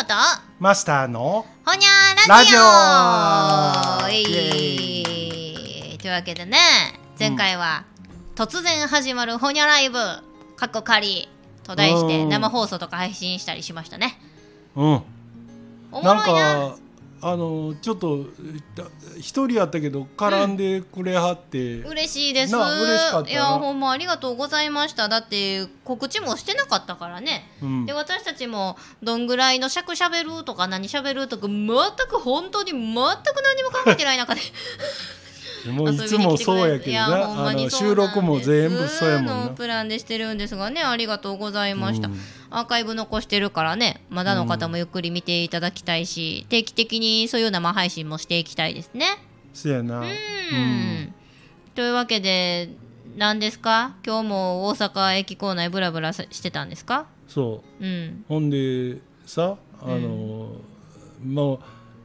ほとマスターのほにゃラジオ。ラジオというわけでね前回は、突然始まるほにゃライブかっこ仮と題してうん。生放送とか配信したりしましたね。うん。なんかあのちょっと一人やったけど絡んでくれはって、嬉しいです。なあ嬉しかったな。いやほんまありがとうございました。だって告知もしてなかったからね。うん。で私たちもどんぐらいの尺しゃべるとか何しゃべるとか全く本当に全く何も考えてない中でもういつもそうやけどな。あの収録も全部そうやもんな。のプランでしてるんですがねありがとうございました、うん。アーカイブ残してるからねまだの方もゆっくり見ていただきたいし、定期的にそういう生配信もしていきたいですね。そやな。うん、というわけで何ですか？今日も大阪駅構内ブラブラしてたんですか？そう。うん。ほんでさあの、もう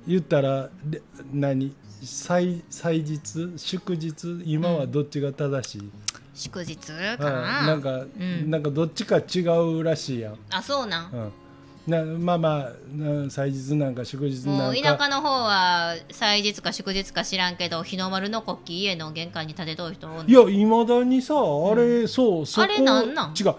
言ったらで何？祭祭日？祝日？今はどっちが正しい、祝日かはいななんか、ん。なんかどっちか違うらしいやん、あそうなん？うん、なまあまあな祭日なんか祝日もなんか。う田舎の方は祭日か祝日か知らんけど日の丸の国旗家の玄関に立てとる人いやいまだにさあれ、そうそこあれなんなん？違う。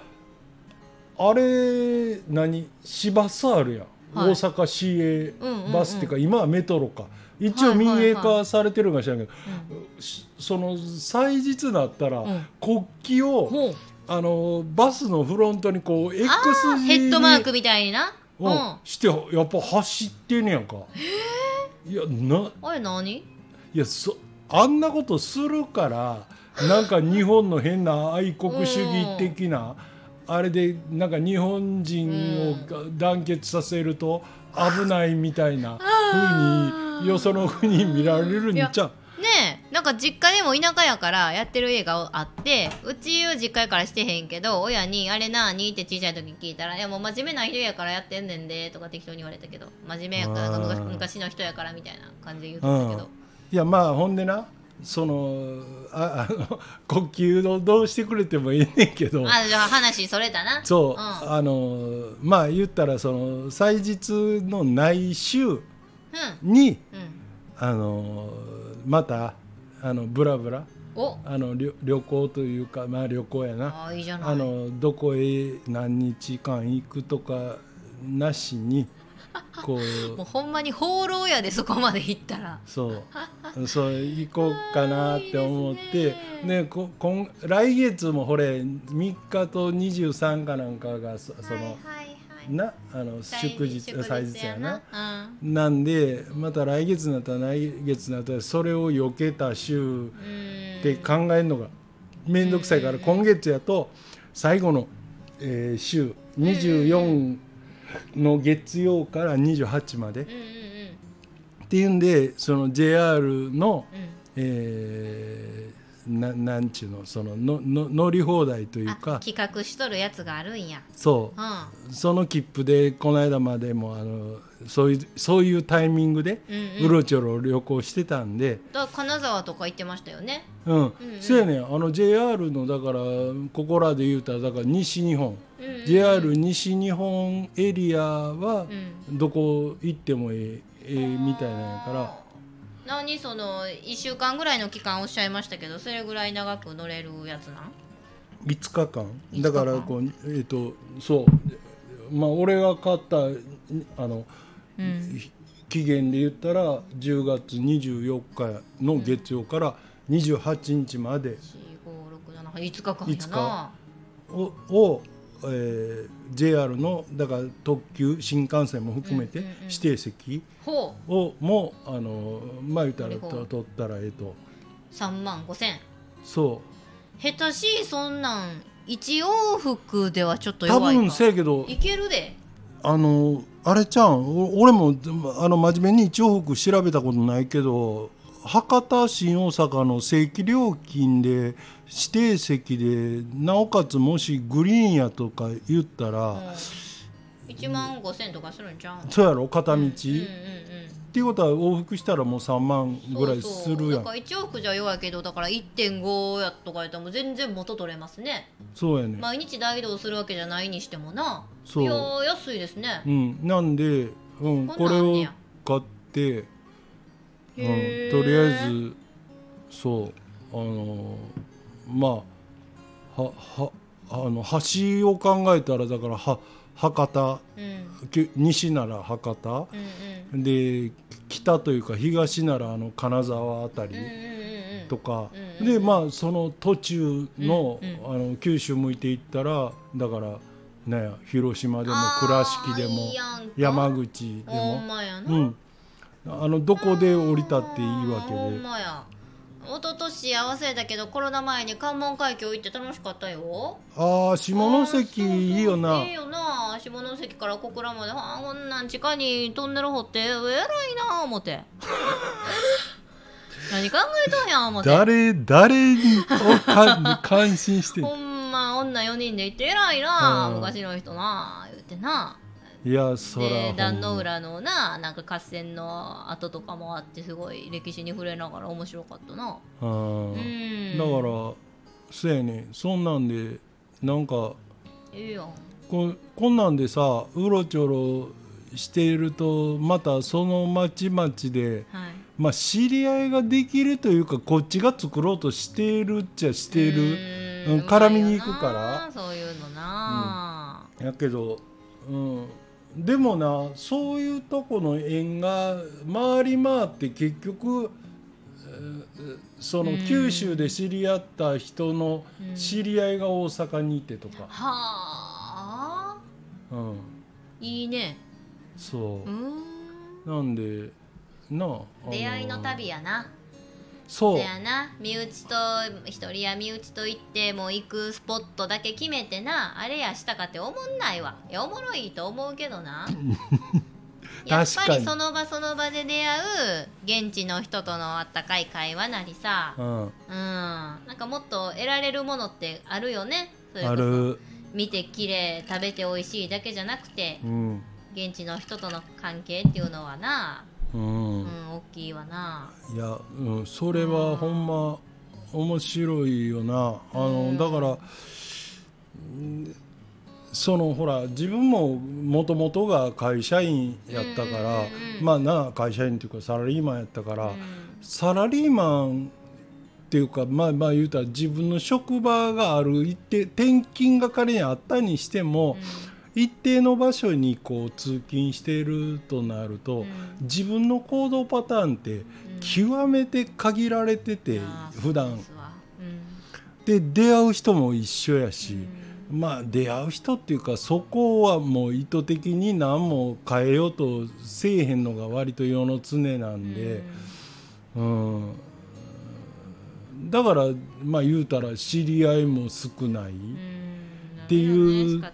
あれ何？市バスあるやん、はい大阪市営バスっていうか、今はメトロか。一応民営化されてるか知らんけど、しその祭日になったら、ん。国旗をあのバスのフロントにこう X 字ヘッドマークにみたいにな？ううん。んしてやっぱ走ってんねやんか。いやなあれ何？いやそあんなことするからなんか日本の変な愛国主義的なあれでなんか日本人を団結させると危ないみたいなふうによその国に見られるんじゃん。ねえなんか実家でも田舎やからやってる映画あってうちは実家やからしてへんけど親に「あれなに?」って小さい時に聞いたら「いやもう真面目な人やからやってんねんで」とか適当に言われたけど真面目やから昔の人やからみたいな感じで言ってたけど、いやまあほんでなそのあ あの呼吸をどうしてくれてもいいねんけど。あじゃあ話それたな。そう、ん。あのまあ言ったらその祭日のない週うん。にうん。あのまたあのブラブラお。あの旅旅行というかまあ旅行やな。あーいいじゃない。あのどこへ何日間行くとかなしに こう。もうほんまに放浪やでそこまで行ったら。そう。そう行こうかなって思って。ね。こ今来月もほれ3日と23かなんかがそその、はいはいなあの祝日祭日やな。うん。なんでまた来月になったら来月になったらそれを避けた週うん。って考えるのが面倒くさいから今月やと最後の、えー週24の月曜から28まで。っうんうんうん。ていうんでその JR の、うん。えーななんちゅうのそののの乗り放題というあか企画しとるやつがあるんや。そう。うん。その切符でこの間までもあのそういうそういうタイミングでうんうん。うろちょろ旅行してたんで、だ金沢とか行ってましたよね。うん。うんそうやねん。あの JR のだからここらで言うたらだから西日本、うんうん JR 西日本エリアはうんどこ行ってもええええみたいなんやから。何その1週間ぐらいの期間おっしゃいましたけどそれぐらい長く乗れるやつなん？5日間。だからこうえっ、とそう。まあ俺が買ったあの、うん期限で言ったら10月24日の月曜から28日まで。45675日間やな。をを、えー JR のだから特急新幹線も含めて指定席をもあのまあ言ったら取ったらええと。3万5千。そ下手しいそんなん一往復ではちょっとう多弱いか。分せやけどいけるで。あのあれちゃんお俺もあの真面目に一往復調べたことないけど博多新大阪の正規料金で指定席でなおかつもしグリーンやとか言ったら、1万5千とかするんちゃう？そうやろ？片道、うんうんうんっていうことは往復したらもう3万ぐらいすそうそう。るやんだから1往復じゃ弱いけどだから1.5やとかやったらもう全然元取れますね。そうやね、毎日大移動するわけじゃないにしてもな。そう。いやー安いですね。うん、なんでうん、ここれを買って、うん、とりあえずそうあのまあははあの橋を考えたらだからは博多。うん。き西なら博多。うんで北というか東ならあの金沢あたりうんうんうんうん。とか、うんでまあその途中の,、うんあの九州向いていったらだからね広島でも倉敷でも山口でほもうん。あのどこで降りたっていいわけで一昨年合わせたけどコロナ前に関門海峡行って楽しかったよ。ああ下関いいよな。いいよな。下関から小倉まであーこんなん地下にトンネル掘って偉いな思って。何考えとんや思って。誰誰に感心して。ん ほんま女4人で行って偉いなうん。昔の人な言ってないやそらで壇の浦のななんか合戦の跡とかもあってすごい歴史に触れながら面白かったな。うんうん。だからそうやねそんなんでなんかいいやん。ここんなんでさうろちょろしているとまたその町々で、はい。まあ、知り合いができるというかこっちが作ろうとしているっちゃしているううん絡みに行くから。そういうのな、やけど、うん、でもなそういうとこの縁が回り回って結局えーそのうん。九州で知り合った人のうん。知り合いが大阪にいてとか、はあ。うん、いいね。そう。う、ん。なんでなあ出会いの旅やなそう。せやな。身内と一人や身内と行ってもう行くスポットだけ決めてな。あれやしたかって思んないわ。いやおもろいと思うけどな。やっぱりその場その場で出会う現地の人とのあったかい会話なりさ。うん、うん。なんかもっと得られるものってあるよね。それ見て綺麗食べて美味しいだけじゃなくて。うん。現地の人との関係っていうのはなうん。うん大きいわな。いや、うん、それはほんま面白いよな。あの、うん。だからうんそのほら自分ももともとが会社員やったから、うんうんうんまあな会社員っていうかサラリーマンやったから、うん。サラリーマンっていうかまあまあ言うたら自分の職場がある一定転勤が仮にあったにしても、一定の場所にこう通勤しているとなると、うん。自分の行動パターンってうん。極めて限られてて、あー普段。で出会う人も一緒やし、うん。まあ出会う人っていうかそこはもう意図的に何も変えようとせえへんのが割と世の常なんで、うん。だからまあ言うたら知り合いも少ない、うん。っていうなん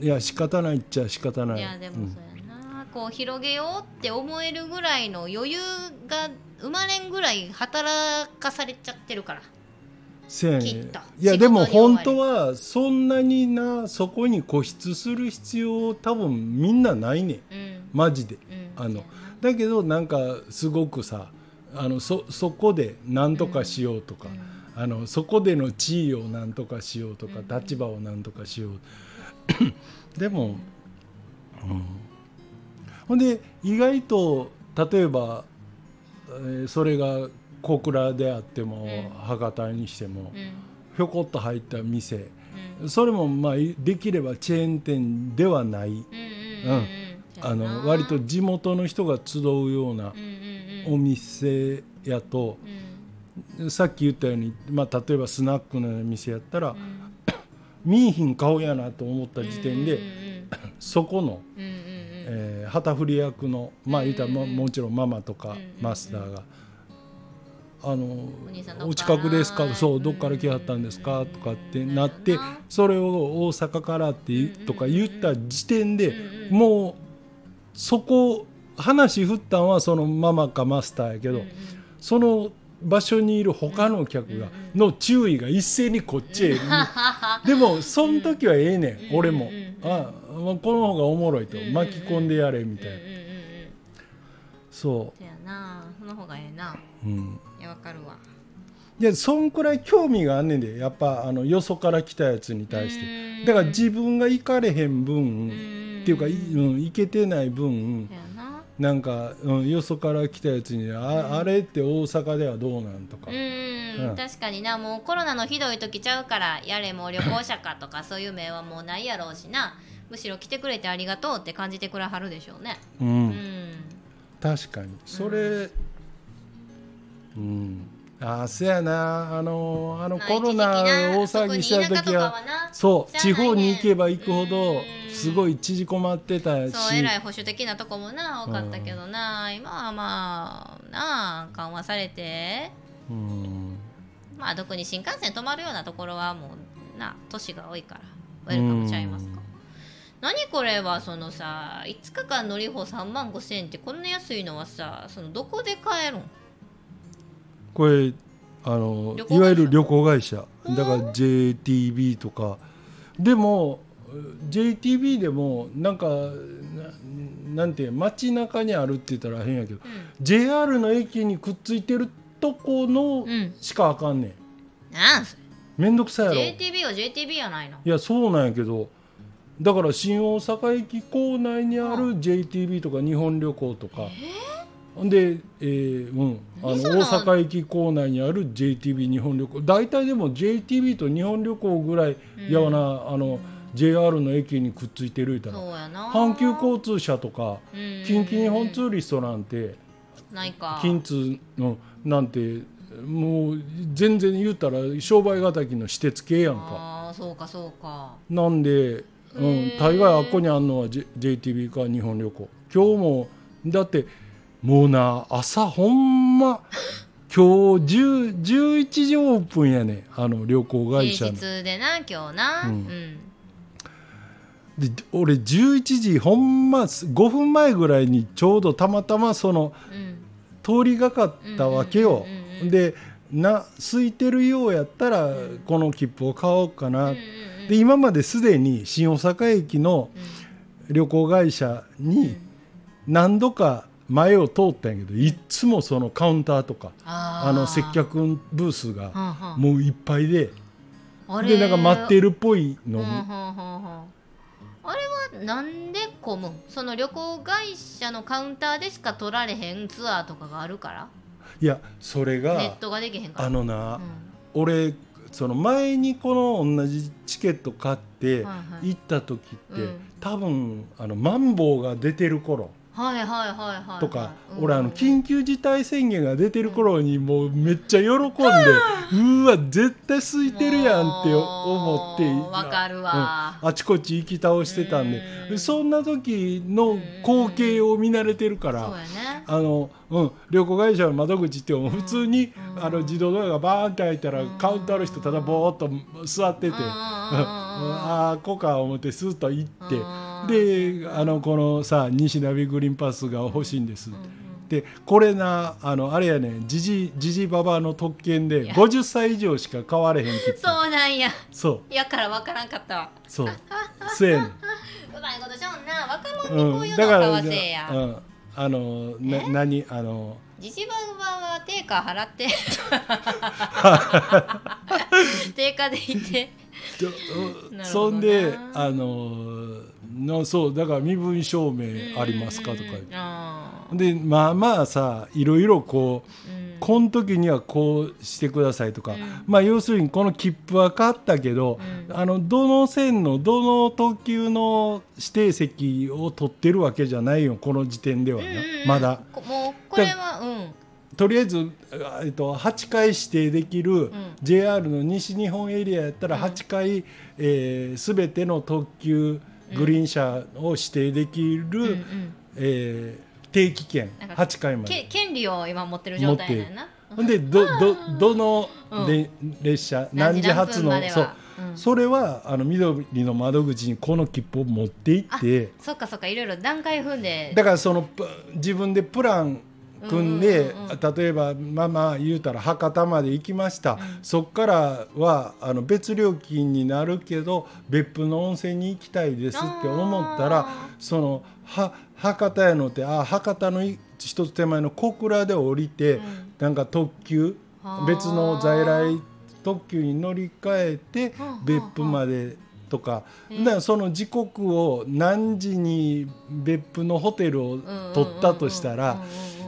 いや仕方ないっちゃ仕方ない。いやでうんもそうやな、こう広げようって思えるぐらいの余裕が生まれんぐらい働かされちゃってるから。せやねいやでも本当はそんなになそこに固執する必要多分みんなないね。んうん。マジで。うん。あのだけどなんかすごくさあのそそこで何とかしようとか、なあのそこでの地位を何とかしようとか、うん。立場を何とかしよう でも、うん、ほんで意外と例えば、えーそれが小倉であっても、うん。博多にしても、うん。ひょこっと入った店。うん。それもまあできればチェーン店ではない。割と地元の人が集うようなおうん店やとうん。さっき言ったように、まあ、例えばスナックのような店やったらうん見えひん顔やなと思った時点でうんそこの、うんうんうん。うんえー旗振り役のまあ言ったらまうんもちろんママとかうんマスターが。あのお近くですか？そうどっから来はったんですか？とかってなってそれを大阪からってとか言った時点でうんうん。もうそこ話振ったんはそのママかマスターやけどうんうん。その場所にいる他の客がの注意が一斉にこっちへ。でもその時はええねん俺も。うんあまあこの方がおもろいとうん巻き込んでやれみたいな。そそう。やな。その方がええな。ううん。いやわかるわ。いやそんくらい興味があんねんで。やっぱあのよそから来たやつに対して。うんだから自分が行かれへん分っていうか、いうん、行けてない分ななんか、うん、よそから来たやつにあ,、あれって大阪ではどうなんとか、うん、うん確かにな。もうコロナのひどい時ちゃうからやれもう旅行者かとか そういう名はもうないやろうしな。むしろ来てくれてありがとうって感じてくれはるでしょうね。うん。うん。確かに。それうん、ああそやな。あのあのまあコロナ大騒ぎした時はそう地方に行けば行くほどうん。すごい縮こまってたし。そうえらい保守的なとこもな多かったけどな、今はまあなあ緩和されて。うん。まあ特に新幹線止まるようなところはもうな都市が多いから。ウェルカムちゃいますか。何これはそのさ5日間乗り放3万5千円ってこんな安いのはさそのどこで買えるん？これあのいわゆる旅行会社。だから JTB とか。でも JTB でもなんかななんて街中にあるって言ったら変やけど、JR の駅にくっついてるとこのうん。しかあかんねん。なんそめんどくさいやろ。JTB は JTB やないの？いやそうなんやけどだから新大阪駅構内にある JTB とか日本旅行とか、ほんで、えーうん、あの大阪駅構内にある JTB 日本旅行。大体でも JTB と日本旅行ぐらいやわな、あの JR の駅にくっついてる言うたら。阪急交通車とかうん。近畿日本ツーリストなんてないか。近通のなんてもう全然言うたら商売敵の私鉄系やんか。ああそうかそうか。なんで、うん。大概あっこにあんのは、J、JTB か日本旅行。今日もだってもうな朝ほんま 今日10 11時オープンやねあの旅行会社平の日でな今日な。ううん。ん、で俺11時ほんま5分前ぐらいにちょうどたまたまそのうん。通りがかったわけよ。でな空いてるようやったらこの切符を買おうかな、で今まですでに新大阪駅の旅行会社に何度か前を通ったんやけどいっつもそのカウンターとかあの接客ブースがはんはん。もういっぱいであれ。でなんか待ってるっぽいの。うんうんうんうん。あれはなんで混むん？その旅行会社のカウンターでしか取られへんツアーとかがあるから？いやそれネッがトができへんから。あのなうん。俺その前にこの同じチケット買ってはいはい。行った時ってうん。多分あのマンボウが出てる頃はいはいはいはいはい。とか、うん。俺あの緊急事態宣言が出てる頃にもうめっちゃ喜んで、うわ絶対空いてるやんって思ってわかるわ。うん。あちこち行き倒してたんで。うん。そんな時の光景を見慣れてるから、あのうん、旅行会社の窓口っても普通に、うん。あの自動ドアがバーンって開いたら、うん。カウンターの人ただぼーっと座ってて、ああこうか思ってスーッと行って。うんであのこのさ西ナビグリーンパスが欲しいんです、うんうんでこれなあのあれやねん。じじじじばばの特権でいや。50歳以上しか買われへんって言ってそうなんや。そう。やからわからんかったわ。そう。そうやねん。うまいことしょんな。若者にこういううん、のを買わせや、うん、あのな何？あの。ジジババは定価払って。定価でいてそんであののそうだから身分証明ありますかとか。言ってあでまあまあさいろいろこうーうん。この時にはこうしてくださいとか、うん。まあ要するにこの切符は買ったけど、うん。あのどの線のどの特急の指定席を取ってるわけじゃないよこの時点ではまだ。こもうこれはうんとりあえず、あえっと、8回指定できる、JR の西日本エリアやったらうん。8回、えー、全ての特急グリーン車を指定できる、うんうん。えー定期券なんか8回まで。け権利を今持ってる状態やな。ほんでどどどのうん。れ列車何時発の？そうは。う。ん。それはあの緑の窓口にこの切符を持って行って。そっかそっか。いろいろ段階踏んで。だからそのぷ自分でプラン組んで、例えばまあまあ言うたら博多まで行きました、ん。そっからはあの別料金になるけど別府の温泉に行きたいですって思ったらあそのは博多やのってあ博多のい一つ手前の小倉で降りて、うん。なんか特急はあ別の在来特急に乗り換えて別府までとか,、えだからその時刻を何時に別府のホテルを取ったとしたら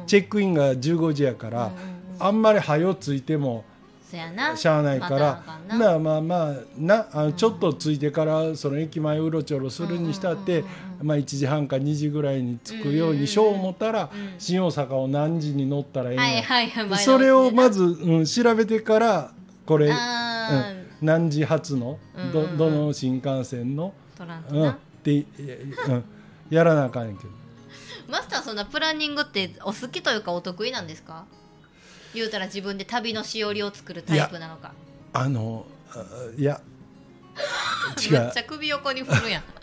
チェックインが15時やから、あんまり早ついてもしゃあないから、またあまあまあなあのちょっとついてからその駅前うろちょろするにしたって、まあ、1時半か2時ぐらいに着くようにしよう思ったら、うん。新大阪を何時に乗ったらいいの、はそれをまず、うん、調べてからこれ、うん何時発のどどの新幹線の、うん、っなて、えうん、やらなあかんやけどマスターそんなプランニングってお好きというかお得意なんですか？言うたら自分で旅のしおりを作るタイプなのか。あのあいや 違う。めっちゃ首横に振るやん。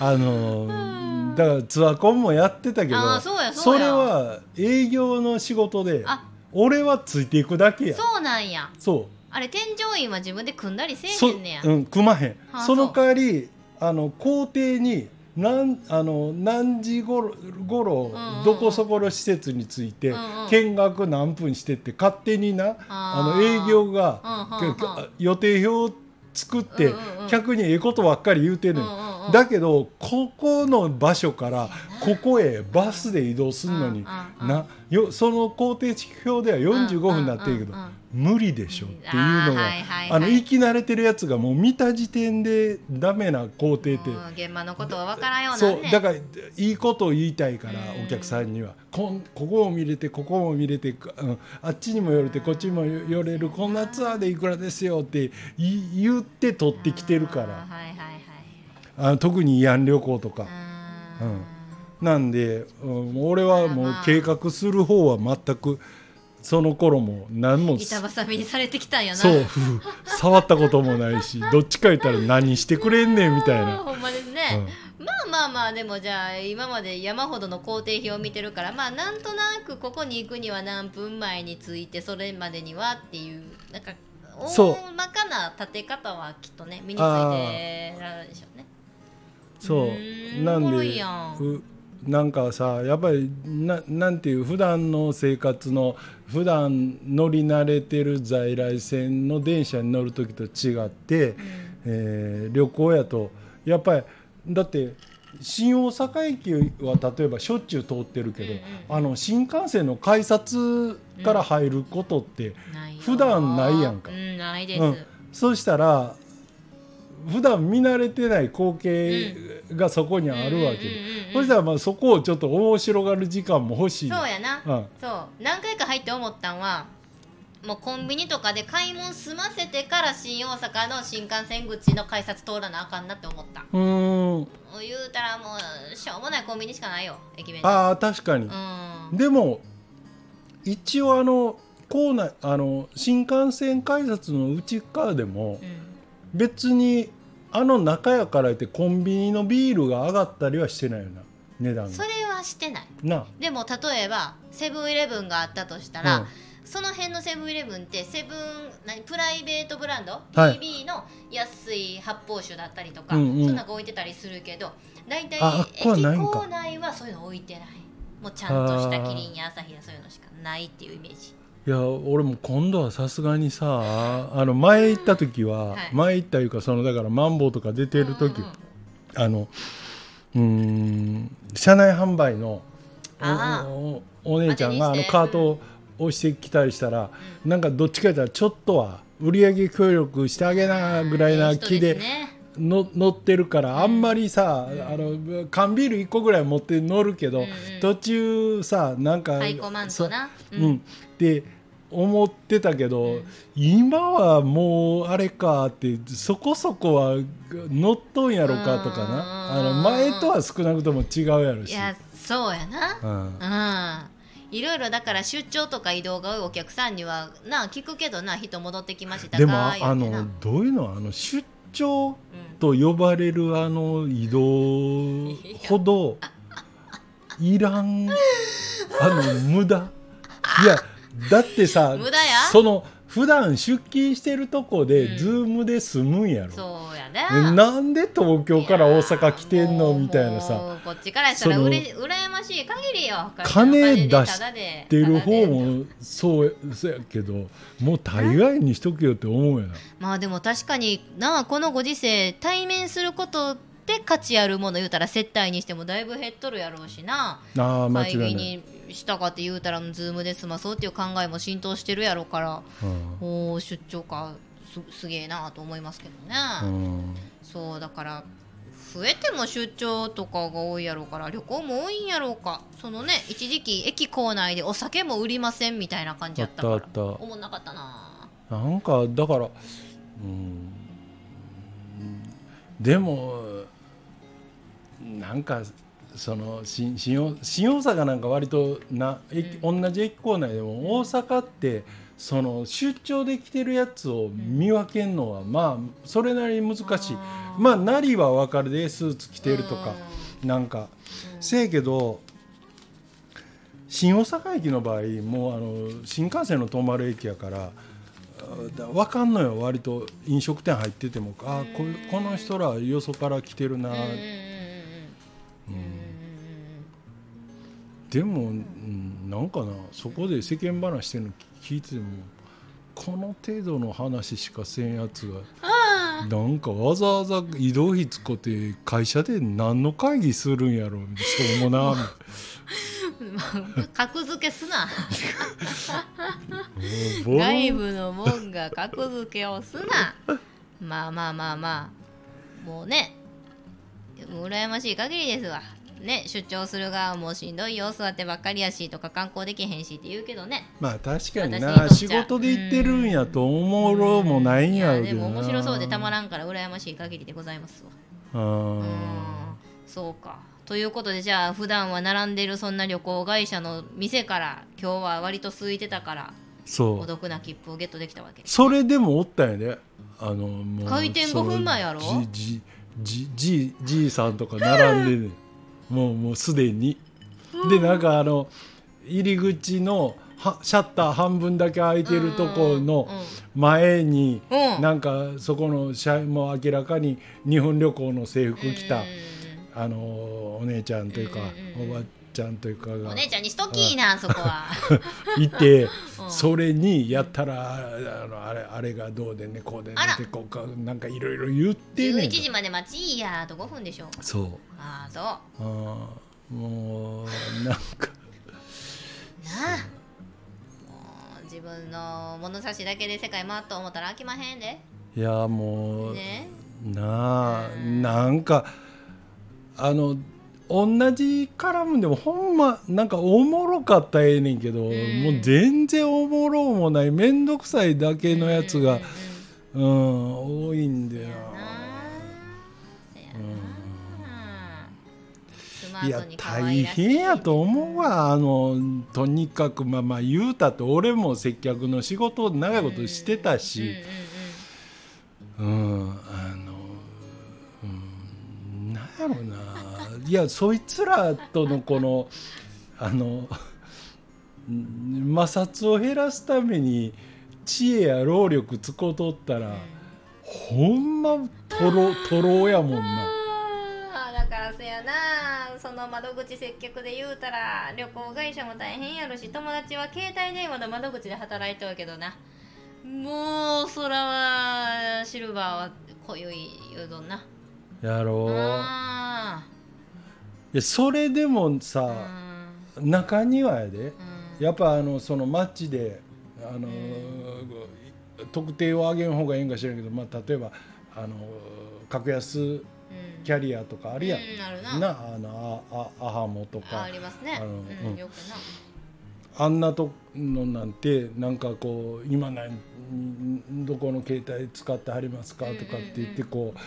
あのだからツアーコンもやってたけどそうやそうや。れは営業の仕事であ俺はついていくだけや。そうなんや。そう。あれ添乗員は自分で組んだりせそえへんねや。うん組まへん。あその代わりあの工程に何あの何時ごろごろどこそこの施設についてうんうん。見学何分してって勝手になあの営業がうんうんうん。け予定表を作ってうんうんうん。客にええことばっかり言うてんねんうんうんうんだけどここの場所からここへバスで移動するのになよその工程表では45分になってるけど無理でしょっていうのがあの生き慣れてるやつがもう見た時点でダメな工程ってうん現場のことは分からんようなそうだからいいことを言いたいからうん。お客さんには。こんここも見れてここも見れて、うん、あっちにも寄れてこっちにも寄れるこんなツアーでいくらですよって言言って取ってきてるから。はいはいあの特に慰安旅行とか。ううん。なんで、うん、俺はもう計画する方は全くその頃も何も。板挟みにされてきたんやな。そう。触ったこともないし どっちか言ったら何してくれんねんみたいな。ほんまですね、まあまあまあでもじゃあ今まで山ほどの工程表を見てるからまあなんとなくここに行くには何分前に着いてそれまでにはっていうなんか大まかな立て方はきっとね身についてられるでしょそう。なんでやん。うなんかさやっぱりななんていう普段の生活の普段乗り慣れてる在来線の電車に乗る時と違って、えー旅行やとやっぱりだって新大阪駅は例えばしょっちゅう通ってるけど、うんうんあの新幹線の改札から入ることって、普段ないやんか。うんないです、うん。そうしたら普段見慣れてない光景がそこにあるわけ。で、うんうんそしたらまあそこをちょっと面白がる時間も欲しい。そうやな、うん。そう。何回か入って思ったんはもうコンビニとかで買い物済ませてから新大阪の新幹線口の改札通らなあかんなって思った。うーん言うたらもうしょうもないコンビニしかないよ駅弁。でああ確かに。う、ん。でも一応あの構内あの新幹線改札の内側でもうん。別にあの中やから言ってコンビニのビールが上がったりはしてないよな値段が。それはしてない。なでも例えばセブンイレブンがあったとしたら、うん。その辺のセブンイレブンってセブン何プライベートブランド、はい。PB の安い発泡酒だったりとか、うんうん。そんなのが置いてたりするけど大体駅構内はそういうの置いてない。もうちゃんとしたキリンや朝日やそういうのしかないっていうイメージいや俺も今度はさすがにさあの前行った時は、はい。前行ったいうかそのだからマンボウとか出てる時、うんうんあのうーん車内販売のおおお姉ちゃんがあのカートを押してきたりしたら、なんかどっちか言ったらちょっとは売り上げ協力してあげなぐらいな気での乗ってるからあんまりさ、あの缶ビール1個ぐらい持って乗るけど、うんうん。途中さなんかううん。って思ってたけど、今はもうあれかってそこそこは乗っとんやろかとかな。あの前とは少なくとも違うやろし。いやそうやな。うん。うん。いろいろだから出張とか移動が多いお客さんにはな聞くけどな人戻ってきましたでもあのどういうの？あの出張うんと呼ばれるあの移動ほどいらんあの無駄。いやだってさ無駄や？その普段出勤してるとこで、うん。ズームで済むんやろ。そうやな。なんで東京から大阪来てんの？みたいなもさうこっちからしたらうれ羨ましい限りよ金出しタダで出る方もそうそうやけどもう大概にしとけよって思うやな。まあでも確かになあこのご時世対面することで価値あるもの言うたら接待にしてもだいぶ減っとるやろうしな。ああ間違いない、にしたかって言うたらズームで済まそうっていう考えも浸透してるやろからうん。おー出張かすすげえなと思いますけどね、うん。そうだから増えても出張とかが多いやろうから旅行も多いんやろうか。そのね一時期駅構内でお酒も売りませんみたいな感じやったからあったおもんなかったな。なんかだからうん。でもなんかその新新大新大阪なんか割とな、駅同じ駅構内でも大阪ってその出張で来てるやつを見分けるのはまあそれなりに難しい。まあなりは分かるでスーツ着てるとかなんか。せやけど新大阪駅の場合もうあの新幹線の止まる駅やから分かんのよ割と。飲食店入っててもあここの人らよそから来てるな、でも、うん、なんかなそこで世間話してるの聞いててもこの程度の話しかせんやつがなんかわざわざ移動費使って会社で何の会議するんやろしょうもな。格付けすな。外部のもんが格付けをすな。まあまあまあまあ。もうね。羨ましい限りですわね出張する側もしんどいよ座ってばっかりやしとか観光できへんしって言うけどね。まあ確かにな仕事で行ってるんやと思うろうもないんやろうけどでも面白そうでたまらんから羨ましい限りでございますわ。ううん。んそうか。ということでじゃあ普段は並んでるそんな旅行会社の店から今日は割と空いてたからそう。お得な切符をゲットできたわけ。それでもおったんやで。あのもう開店5分前やろ？じじじじいさんとか並んでねもうもうすでに。でなんかあの入り口のはシャッター半分だけ開いてるとこの前になんかそこの社員も明らかに日本旅行の制服着たうん。あのお姉ちゃんというかおばちゃんというかがお姉ちゃんにしときーなそこは。いて、うんそれにやったらあのあれあれがどうでねこうでねってこうかなんかいろいろ言ってんね。11ん時まで待ちいいやと5分でしょ。そう。ああそう。あーもうなんか。なあ。もう自分の物差しだけで世界回っと思ったら飽きまへんで。いやもう、ね。なあうんなんかあの同じ絡むんでもほんまなんかおもろかったらええねんけど、ん。もう全然おもろもない面倒くさいだけのやつが、うん。多いんだよ。いや大変やと思うわ。あのとにかくまあまあ言うたって俺も接客の仕事を長いことしてたし、うんあの、うん、なんやろないやそいつらとのこのあのうん 摩擦を減らすために知恵や労力使うとったら、ほんまとろとろやもんな。だからせやな。その窓口接客で言うたら旅行会社も大変やろし友達は携帯電話の窓口で働いとるけどな。もう空はシルバーは濃ゆい言うどんな。やろうやそれでもーさ、うん。中にはやで。うん。やっぱあのその街であの、特定を上げん方がええんか知らんけど、まあ、例えばあの格安うん。キャリアとかあるやん、うんなな。あのああアハモとあか。ありますね。あのうん。うんよくな。あんなとのなんてなんかこう今何んどこの携帯使ってはりますかとかって言ってこう、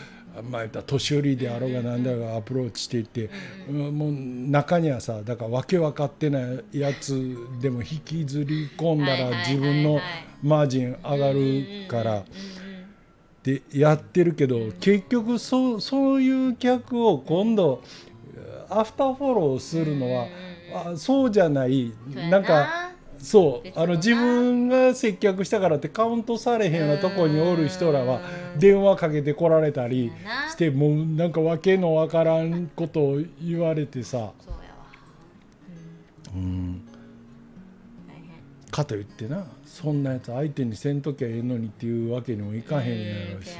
まあ年寄りであろうがなんだろうがアプローチしていって、うんもう中にはさだからわけ分かってないやつでも引きずり込んだら自分のマージン上がるから。でやってるけど結局そうそういう客を今度アフターフォローするのはあそうじゃない。なんかそう。あの自分が接客したからってカウントされへんようなとこにおる人らはうん。電話かけてこられたりしてもうなんか訳のわからんことを言われてさ、そうん、かといってなそんなやつ相手にせんときゃええのにっていうわけにもいかへんやろし、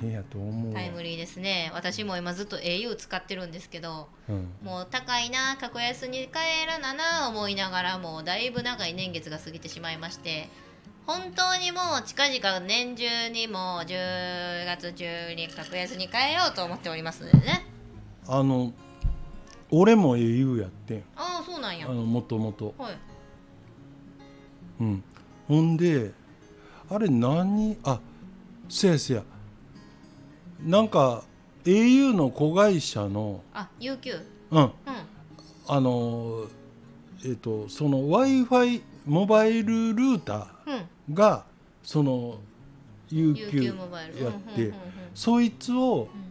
せやと思う。わタイムリーですね。私も今ずっと au 使ってるんですけどうん。もう高いな格安に帰らなな思いながらもうだいぶ長い年月が過ぎてしまいまして本当にもう近々年中にもう10月中に格安に変えようと思っておりますのでね。あの俺も au やってん。ああそうなんや。あのもともと。はい。うん。ほんであれ何？あせやせやなんか au の子会社のあ UQ うん。うん。あのえっ、とその w i f i モバイルルータうん。ーがその UQ やってうんうんうんうんそいつをうん。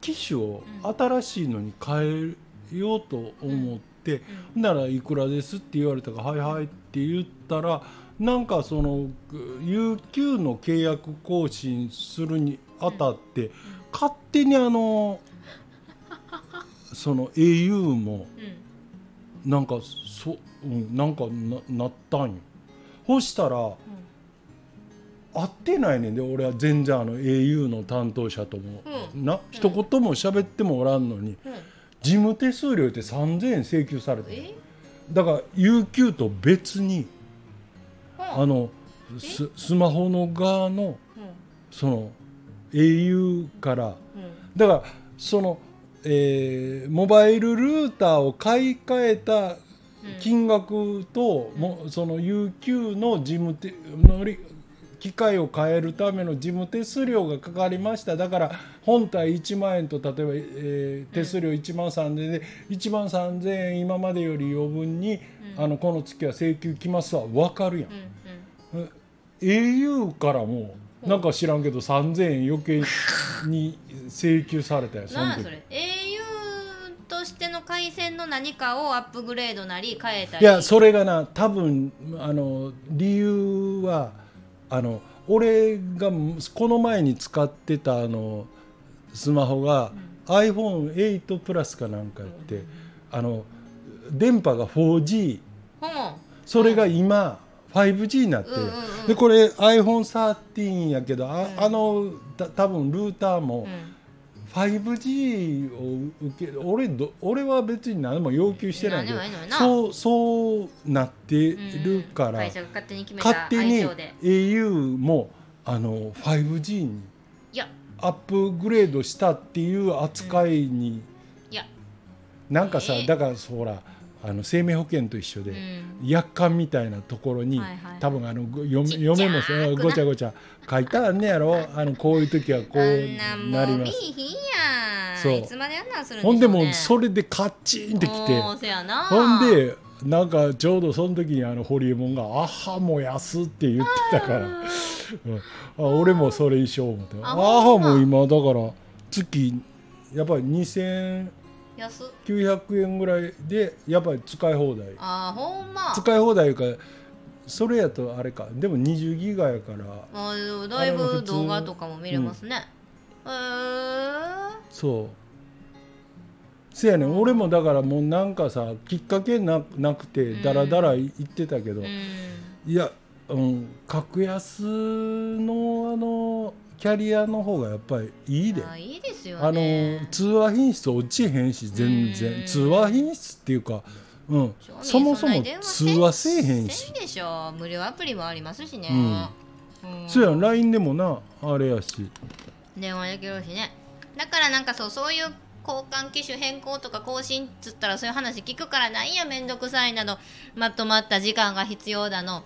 機種をう新しいのに変えようと思って、うん。ならいくらですって言われたから「はいはい」って言ったらなんかその UQ の契約更新するにあたって、勝手にあのその au もうん。なんかそ、うん、なんかななったんよ。そしたら会ってないねんで俺は全然あの au の担当者とも、うな一言も喋ってもおらんのにうん。事務手数料って3000円請求されてえ？だから UQ と別にうん。あのススマホの側のうん。その au から。うん。だからその、えーモバイルルーターを買い替えた金額と、もその UQ の事務手のり機械を変えるための事務手数料がかかりました。だから本体1万円と例えば、えー手数料1万3000円で1万3000円今までより余分に、うん。あのこの月は請求来ますわ分かるやん。うんうん。au からもなんか知らんけど3000円余計に請求されたよ その時。それ au としての回線の何かをアップグレードなり変えたり。いやそれがな多分あの理由はあの俺がこの前に使ってたあのスマホが、iPhone8 プラスかなんかやって、あの電波が 4G ほんそれが今 5G になって、うんうんうん。でこれ iPhone13 やけどあ,、うん。あのた多分ルーターもうん。5G を受け俺ど俺は別に何も要求してないけどそうそうなってるから、会社が勝手に決めた勝手に au もあの 5G にアップグレードしたっていう扱いに、いや。なんかさえだからほらあの生命保険と一緒で、うん。約款みたいなところに、多分あのご嫁もごちゃごちゃ。書いてあんねやろ。あのこういう時はこあうんななります。もう見いひんやん。そう。いつまであんなんするんでしょほんでもそれでカッチンってきて。おーせやな。ほんでなんかちょうどその時にあのホリエモンが「あはも安」って言ってたから、うん、あ俺もそれ一緒思って。ああはも今だから月やっぱり2900安っ。円ぐらいでやっぱり使い放題。あーほんま。使い放題いうかそれやとあれか。でも20ギガやから。あだいぶ動画とかも見れますね。へえそう。せやねん。俺もだからもうなんかさきっかけななくてダラダラ言ってたけど、うん。いや、うん、格安のあのキャリアの方がやっぱりいいで。いいですよあのね通話品質落ちへんし全う然ん。通話品質っていうか、うん、そもそも通話せえへんし。せんでしょ。無料アプリもありますしね、うん。そうやん。LINE でもなあれやし。電話できるしね。だからなんかそうそういう交換機種変更とか更新っつったらそういう話聞くからなんやめんどくさいなのまとまった時間が必要だの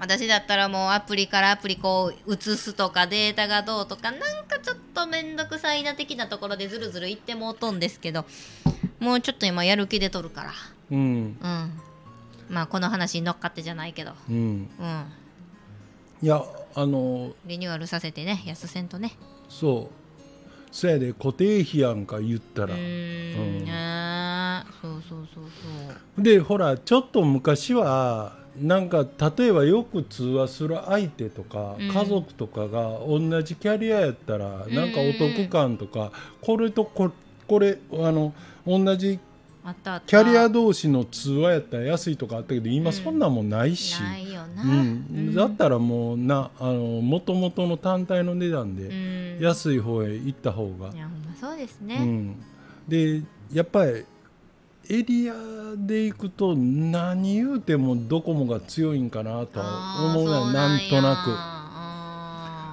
私だったらもうアプリからアプリこう移すとかデータがどうとかなんかちょっとめんどくさいな的なところでずるずる言ってもうとんですけどもうちょっと今やる気でとるから。うん。うん。まあこの話に乗っかってじゃないけど。うん。うん。いやあのリニューアルさせてね安せんとね。そう。そやで固定費やんか言ったうら、ーん。うん。ねそうそうそうそう。でほらちょっと昔はなんか例えばよく通話する相手とか、うん。家族とかが同じキャリアやったら、ん。なんかお得感とかこれとここれあの同じキャリア同士の通話やったら安いとかあったけど今そんなんもないし、ないよな、うん。だったらもうなあの元々の単体の値段うでん。安い方へ行った方が。そうですうね、ん、でやっぱりエリアで行くと何言うてもドコモが強いんかなとは思うねなんとな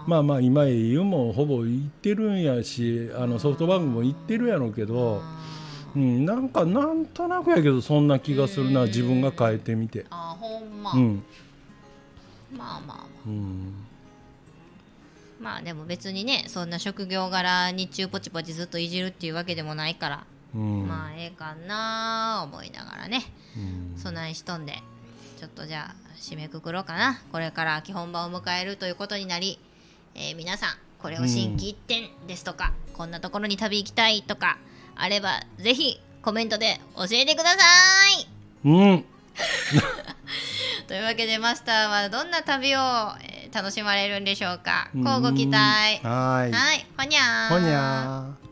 く。まあまあ今 au もほぼ行ってるんやしあのソフトバンクも行ってるやろうけど、うん、なんかなんとなくやけどそんな気がするなうん自分が変えてみて。あーほんま、うん。まあまあまあ。うん。まあでも別にねそんな職業柄日中ポチポチずっといじるっていうわけでもないから、うん。まあええかな思いながらね。うん。そないしとんでちょっとじゃあ締めくくろうかな。これから秋本番を迎えるということになり、えー皆さんこれを心機一転ですとか、こんなところに旅行きたいとかあればぜひコメントで教えてください。うん。というわけでマスターはどんな旅を、えー楽しまれるんでしょうか。乞うご期待。はーい。はい。ほにゃー。ほにゃー